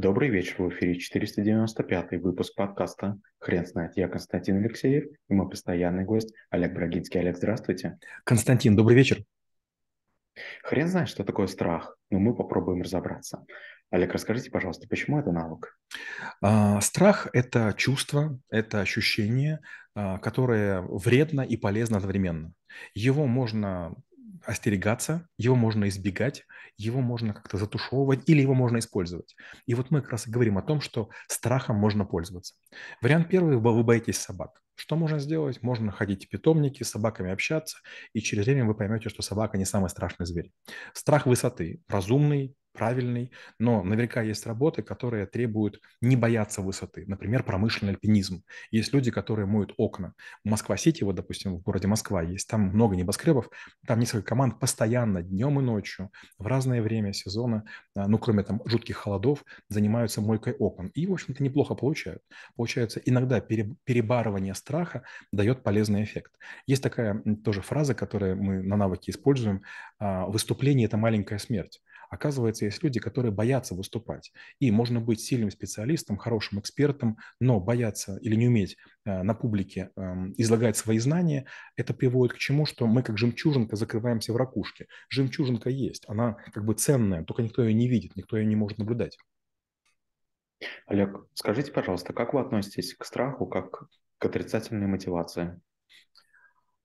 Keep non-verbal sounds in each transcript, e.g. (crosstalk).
Добрый вечер, в эфире 495 выпуск подкаста «Хрен знает». Я Константин Алексеев и мой постоянный гость Олег Брагинский. Олег, здравствуйте. Константин, добрый вечер. Хрен знает, что такое страх, но мы попробуем разобраться. Олег, расскажите, пожалуйста, почему это навык? А, страх – это чувство, это ощущение, а, которое вредно и полезно одновременно. Его можно остерегаться, его можно избегать, его можно как-то затушевывать или его можно использовать. И вот мы как раз и говорим о том, что страхом можно пользоваться. Вариант первый – вы боитесь собак. Что можно сделать? Можно ходить в питомники, с собаками общаться, и через время вы поймете, что собака не самый страшный зверь. Страх высоты – разумный, правильный, но наверняка есть работы, которые требуют не бояться высоты. Например, промышленный альпинизм. Есть люди, которые моют окна. Москва-Сити, вот, допустим, в городе Москва есть, там много небоскребов, там несколько команд постоянно, днем и ночью, в разное время сезона, а, ну, кроме там жутких холодов, занимаются мойкой окон. И, в общем-то, неплохо получают. Получается, иногда перебарывание страха дает полезный эффект. Есть такая тоже фраза, которую мы на навыке используем. А, Выступление – это маленькая смерть. Оказывается, есть люди, которые боятся выступать. И можно быть сильным специалистом, хорошим экспертом, но бояться или не уметь э, на публике эм, излагать свои знания, это приводит к чему, что мы как жемчужинка закрываемся в ракушке. Жемчужинка есть, она как бы ценная, только никто ее не видит, никто ее не может наблюдать. Олег, скажите, пожалуйста, как вы относитесь к страху как к отрицательной мотивации?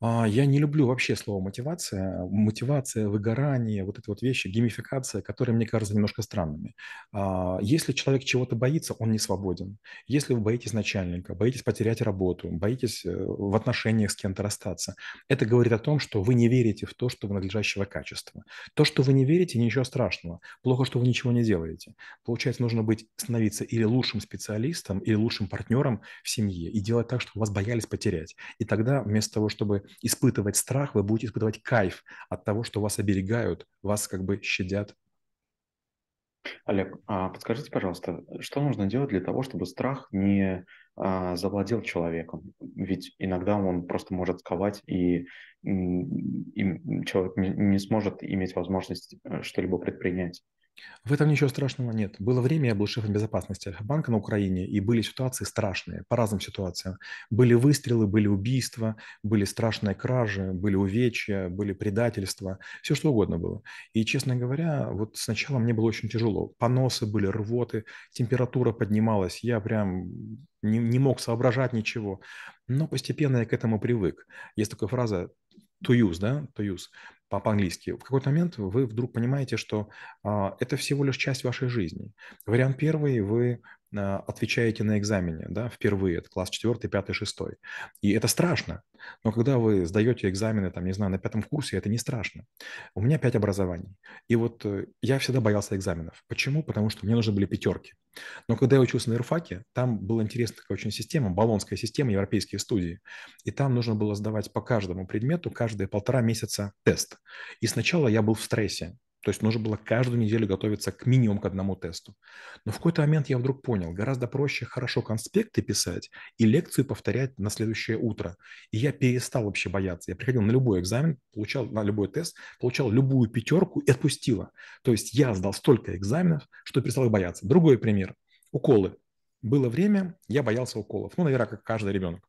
А, я не люблю вообще слово мотивация. Мотивация, выгорание, вот эти вот вещи, геймификация, которые мне кажутся немножко странными. А, если человек чего-то боится, он не свободен. Если вы боитесь начальника, боитесь потерять работу, боитесь э, в отношениях с кем-то расстаться, это говорит о том, что вы не верите в то, что вы надлежащего качества. То, что вы не верите, ничего страшного. Плохо, что вы ничего не делаете. Получается, нужно быть, становиться или лучшим специалистом, или лучшим партнером в семье и делать так, чтобы вас боялись потерять. И тогда вместо того, чтобы испытывать страх, вы будете испытывать кайф от того, что вас оберегают, вас как бы щадят. Олег, а подскажите, пожалуйста, что нужно делать для того, чтобы страх не а, завладел человеком? Ведь иногда он просто может сковать, и, и человек не, сможет иметь возможность э, что-либо предпринять. В этом ничего страшного нет. Было время, я был шефом безопасности Альфа-банка на Украине, и были ситуации страшные, по разным ситуациям. Были выстрелы, были убийства, были страшные кражи, были увечья, были предательства, все что угодно было. И, честно говоря, вот сначала мне было очень тяжело. Поносы были, рвоты, температура поднималась, я прям не, не мог соображать ничего. Но постепенно я к этому привык. Есть такая фраза to use, да, to use по-английски, в какой-то момент вы вдруг понимаете, что а, это всего лишь часть вашей жизни. Вариант первый, вы отвечаете на экзамене, да, впервые, это класс 4, 5, 6. И это страшно. Но когда вы сдаете экзамены, там, не знаю, на пятом курсе, это не страшно. У меня пять образований. И вот э, я всегда боялся экзаменов. Почему? Потому что мне нужны были пятерки. Но когда я учился на ИРФАКе, там была интересная такая очень система, баллонская система, европейские студии. И там нужно было сдавать по каждому предмету каждые полтора месяца тест. И сначала я был в стрессе. То есть нужно было каждую неделю готовиться к минимум к одному тесту. Но в какой-то момент я вдруг понял, гораздо проще хорошо конспекты писать и лекцию повторять на следующее утро. И я перестал вообще бояться. Я приходил на любой экзамен, получал на любой тест, получал любую пятерку и отпустила. То есть я сдал столько экзаменов, что перестал бояться. Другой пример. Уколы. Было время, я боялся уколов. Ну, наверное, как каждый ребенок.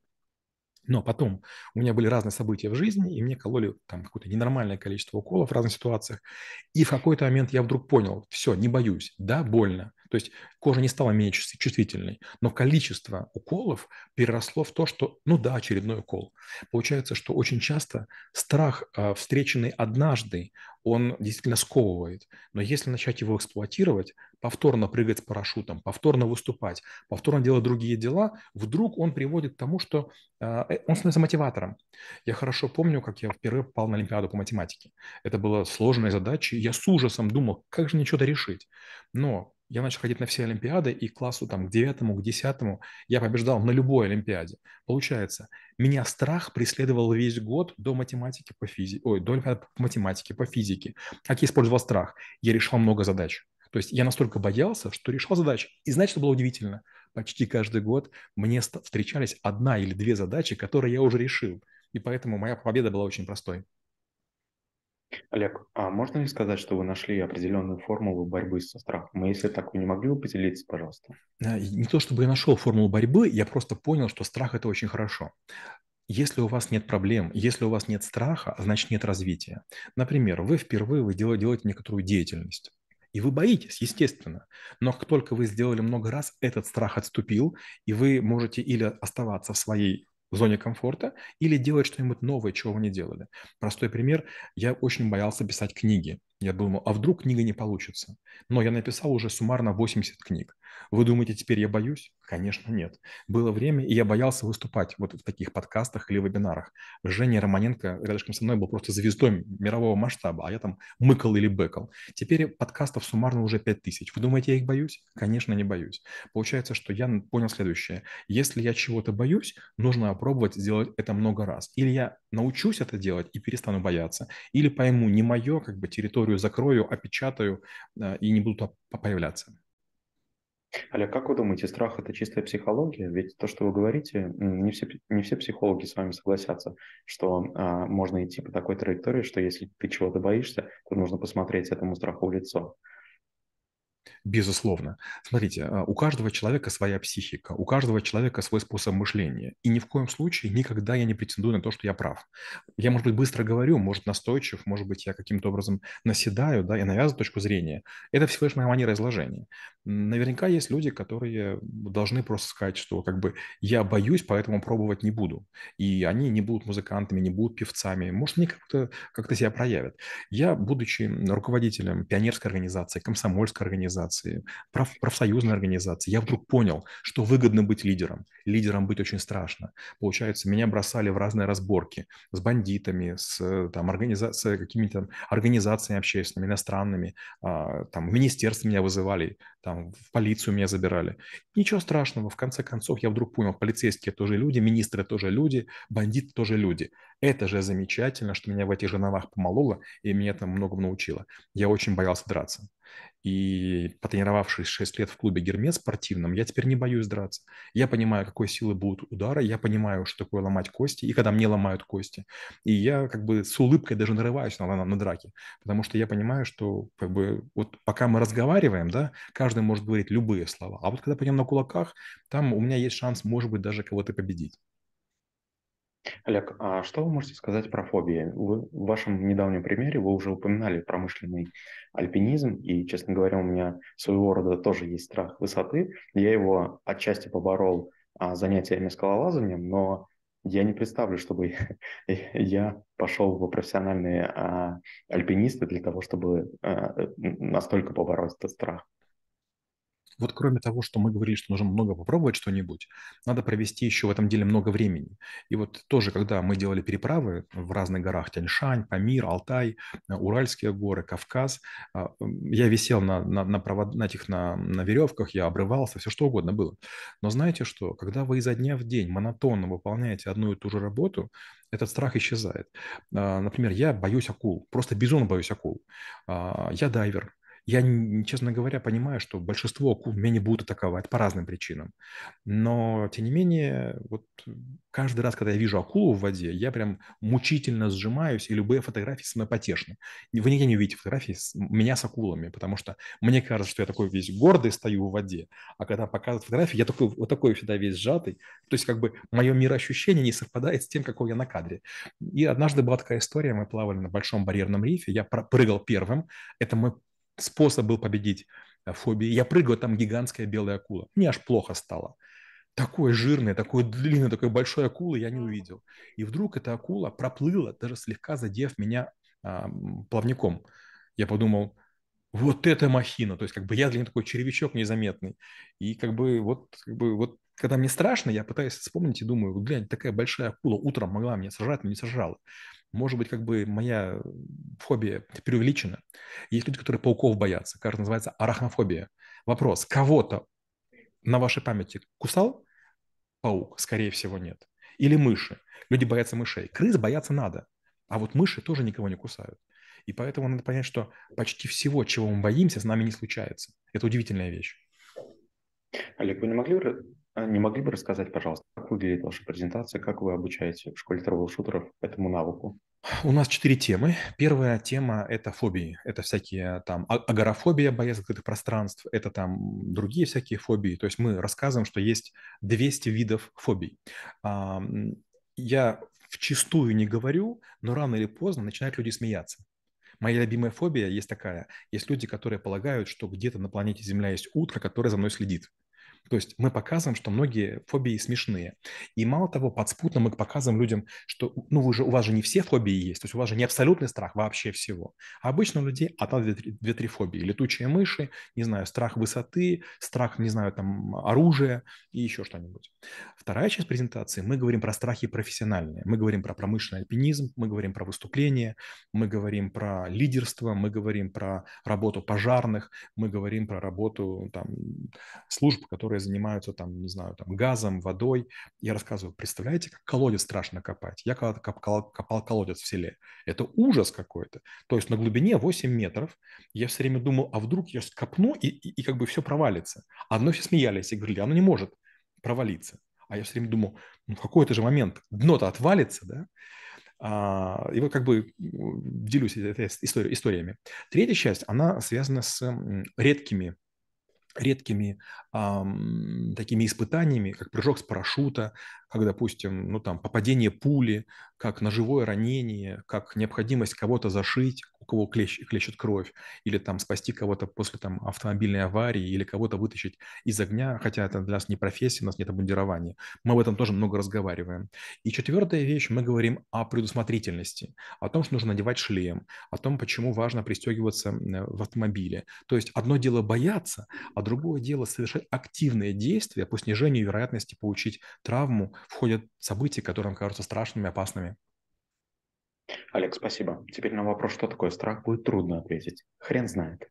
Но потом у меня были разные события в жизни, и мне кололи там какое-то ненормальное количество уколов в разных ситуациях. И в какой-то момент я вдруг понял, все, не боюсь, да, больно. То есть кожа не стала менее чувствительной, но количество уколов переросло в то, что, ну да, очередной укол. Получается, что очень часто страх, а, встреченный однажды, он действительно сковывает. Но если начать его эксплуатировать, повторно прыгать с парашютом, повторно выступать, повторно делать другие дела, вдруг он приводит к тому, что э, э, он становится мотиватором. Я хорошо помню, как я впервые попал на Олимпиаду по математике. Это была сложная задача, я с ужасом думал, как же мне что-то решить. Но я начал ходить на все Олимпиады, и к классу там, к девятому, к десятому я побеждал на любой Олимпиаде. Получается, меня страх преследовал весь год до математики по физике, ой, до Олимпиады по математике, по физике. Как я использовал страх? Я решал много задач. То есть я настолько боялся, что решал задачи. И знаете, что было удивительно? Почти каждый год мне встречались одна или две задачи, которые я уже решил. И поэтому моя победа была очень простой. Олег, а можно ли сказать, что вы нашли определенную формулу борьбы со страхом? И если так, вы не могли бы поделиться, пожалуйста? Э, Не то чтобы я нашел формулу борьбы, я просто понял, что страх– это очень хорошо. Если у вас нет проблем, если у вас нет страха, значит нет развития. Например, вы впервые вы дел- делаете некоторую деятельность. И вы боитесь, естественно. Но как только вы сделали много раз, этот страх отступил, и вы можете или оставаться в своей зоне комфорта, или делать что-нибудь новое, чего вы не делали. Простой пример. Я очень боялся писать книги. Я думал, а вдруг книга не получится? Но я написал уже суммарно 80 книг. Вы думаете, теперь я боюсь? Конечно, нет. Было время, и я боялся выступать вот в таких подкастах или вебинарах. Женя Романенко рядышком со мной был просто звездой мирового масштаба, а я там мыкал или бэкал. Теперь подкастов суммарно уже 5000. Вы думаете, я их боюсь? Конечно, не боюсь. Получается, что я понял следующее. Если я чего-то боюсь, нужно опробовать сделать это много раз. Или я научусь это делать и перестану бояться, или пойму, не мое, как бы территорию закрою, опечатаю э, и не буду появляться. Олег, как вы думаете, страх– это чистая психология? Ведь то, что вы говорите, не все, не все психологи с вами согласятся, что а, можно идти по такой траектории, что если ты чего-то боишься, то нужно посмотреть этому страху в лицо. Безусловно. Смотрите, а, у каждого человека своя психика, у каждого человека свой способ мышления. И ни в коем случае никогда я не претендую на то, что я прав. Я, может быть, быстро говорю, может, настойчив, может быть, я каким-то образом наседаю, да, и навязываю точку зрения. Это всего лишь моя манера изложения. Наверняка есть люди, которые должны просто сказать, что как бы я боюсь, поэтому пробовать не буду. И они не будут музыкантами, не будут певцами. Может, они как-то как себя проявят. Я, будучи руководителем пионерской организации, комсомольской организации, проф, профсоюзной организации, я вдруг понял, что выгодно быть лидером. Лидером быть очень страшно. Получается, меня бросали в разные разборки с бандитами, с, там, организа- с какими-то организациями общественными, иностранными, а, там, в министерство меня вызывали, там, в полицию меня забирали. Ничего страшного, в конце концов, я вдруг понял, полицейские тоже люди, министры тоже люди, бандиты тоже люди. Это же замечательно, что меня в этих жерновах помололо, и меня это многому научило. Я очень боялся драться. И потренировавшись 6 лет в клубе Гермес спортивном, я теперь не боюсь драться. Я понимаю, какой силы будут удары, я понимаю, что такое ломать кости, и когда мне ломают кости. И я как бы с улыбкой даже нарываюсь на, на, на драки, потому что я понимаю, что как бы вот пока мы разговариваем, да, каждый может говорить любые слова, а вот когда пойдем на кулаках, там у меня есть шанс, может быть, даже кого-то победить. Олег, а что вы можете сказать про фобии? Вы, в вашем недавнем примере вы уже упоминали промышленный альпинизм, и, честно говоря, у меня своего рода тоже есть страх высоты. Я его отчасти поборол а, занятиями скалолазанием, но я не представлю, чтобы (laughs) я пошел в профессиональные а, альпинисты для того, чтобы а, настолько побороть этот страх. Вот кроме того, что мы говорили, что нужно много попробовать что-нибудь, надо провести еще в этом деле много времени. И вот тоже, когда мы делали переправы в разных горах, Тяньшань, Памир, Алтай, э, Уральские горы, Кавказ, а, я висел на, на, на, провод, на этих на, на веревках, я обрывался, все что угодно было. Но знаете что, когда вы изо дня в день монотонно выполняете одну и ту же работу, этот страх исчезает. А, Например, я боюсь акул, просто безумно боюсь акул. А, Я дайвер, я, честно говоря, понимаю, что большинство акул меня не будут атаковать по разным причинам. Но, тем не менее, вот каждый раз, когда я вижу акулу в воде, я прям мучительно сжимаюсь, и любые фотографии со мной потешны. Вы нигде не увидите фотографии с, меня с акулами, потому что мне кажется, что я такой весь гордый стою в воде, а когда показывают фотографии, я такой, вот такой всегда весь сжатый. То есть как бы мое мироощущение не совпадает с тем, какой я на кадре. И однажды была такая история, мы плавали на Большом барьерном рифе, я прыгал первым, это мой способ был победить э, фобии. Я прыгаю, там гигантская белая акула. Мне аж плохо стало. Такой жирный, такой длинный, такой большой акулы я не увидел. И вдруг эта акула проплыла, даже слегка задев меня а, плавником. Я подумал, вот это махина. То есть как бы я для нее такой червячок незаметный. И как бы вот, как бы вот когда мне страшно, я пытаюсь вспомнить и думаю, глянь, такая большая акула утром могла меня сажать, но не сажала. Может быть, как бы моя фобия преувеличена. Есть люди, которые пауков боятся. Кажется, называется арахнофобия. Вопрос, кого-то на вашей памяти кусал паук? Скорее всего, нет. Или мыши. Люди боятся мышей. Крыс бояться надо. А вот мыши тоже никого не кусают. И поэтому надо понять, что почти всего, чего мы боимся, с нами не случается. Это удивительная вещь. Олег, вы не могли, не могли бы рассказать, пожалуйста, как выглядит ваша презентация, как вы обучаете в школе трэвел-шутеров этому навыку? У нас четыре темы. Первая тема – это фобии. Это всякие там а- агорафобия, боязнь открытых пространств, это там другие всякие фобии. То есть мы рассказываем, что есть 200 видов фобий. А, Я вчистую не говорю, но рано или поздно начинают люди смеяться. Моя любимая фобия есть такая. Есть люди, которые полагают, что где-то на планете Земля есть утро, которое за мной следит. То есть мы показываем, что многие фобии смешные. И мало того, подспутно мы показываем людям, что ну вы же, у вас же не все фобии есть, то есть у вас же не абсолютный страх вообще всего. А обычно у людей одна-две-три фобии. Летучие мыши, не знаю, страх высоты, страх, не знаю, там, оружия и еще что-нибудь. Вторая часть презентации, мы говорим про страхи профессиональные. Мы говорим про промышленный альпинизм, мы говорим про выступления, мы говорим про лидерство, мы говорим про работу пожарных, мы говорим про работу там, служб, которые которые занимаются там, не знаю, там газом, водой. Я рассказываю, представляете, как колодец страшно копать? Я когда копал, копал колодец в селе. Это ужас какой-то. То есть на глубине 8 метров я все время думал, а вдруг я копну и, и, и как бы все провалится. А одно все смеялись и говорили, оно не может провалиться. А я все время думал, ну в какой-то же момент дно-то отвалится, да? А, и вот как бы делюсь этой историями. Третья часть, она связана с редкими редкими ам, такими испытаниями, как прыжок с парашюта, как, допустим, ну, там, попадение пули, как ножевое ранение, как необходимость кого-то зашить, у кого клещ, клещет кровь, или там спасти кого-то после там, автомобильной аварии, или кого-то вытащить из огня, хотя это для нас не профессия, у нас нет обмундирования. Мы об этом тоже много разговариваем. И четвертая вещь, мы говорим о предусмотрительности, о том, что нужно надевать шлем, о том, почему важно пристегиваться в автомобиле. То есть одно дело бояться, а другое дело совершать активные действия по снижению вероятности получить травму в ходе событий, которые нам кажутся страшными, опасными. Олег, спасибо. Теперь на вопрос, что такое страх, будет трудно ответить. Хрен знает.